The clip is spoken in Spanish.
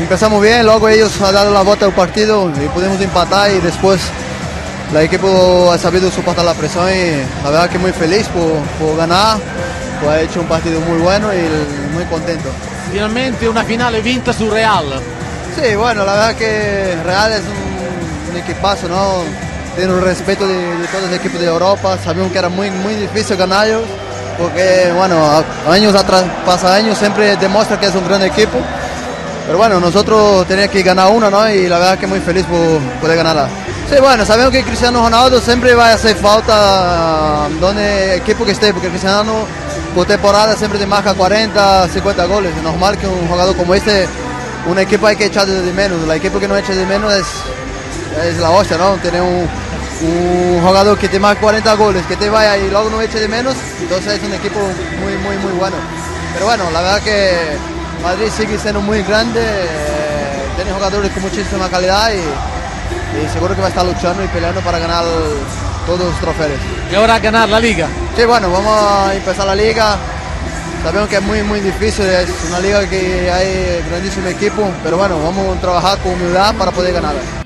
empezamos bien, luego ellos han dado la vuelta al partido y pudimos empatar y después el equipo ha sabido soportar la presión y la verdad que muy feliz por, por ganar, pues ha hecho un partido muy bueno y muy contento. Finalmente una finale vinta sul Real. Sí, bueno, la verdad que Real es un, un equipazo, ¿no? Tiene un respeto de, de todos los equipos de Europa, sabíamos que era muy, muy difícil ganarlos, porque, bueno, años atrás, pasa años, siempre demuestra que es un gran equipo. Pero bueno, nosotros teníamos que ganar una, ¿no? Y la verdad que muy feliz por poder ganarla. Sí, bueno, sabemos que Cristiano Ronaldo siempre va a hacer falta donde equipo que esté, porque Cristiano por temporada siempre te marca 40, 50 goles. Es normal que un jugador como este, un equipo hay que echar de menos. El equipo que no echa de menos es, es la hostia, ¿no? Tener un, un jugador que te marca 40 goles, que te vaya y luego no eche de menos, entonces es un equipo muy, muy, muy bueno. Pero bueno, la verdad que Madrid sigue siendo muy grande, eh, tiene jugadores con muchísima calidad y, y seguro que va a estar luchando y peleando para ganar todos los trofeos. Y ahora ganar la liga. Sí, bueno, vamos a empezar la liga. Sabemos que es muy, muy difícil, es una liga que hay grandísimo equipo, pero bueno, vamos a trabajar con humildad para poder ganarla.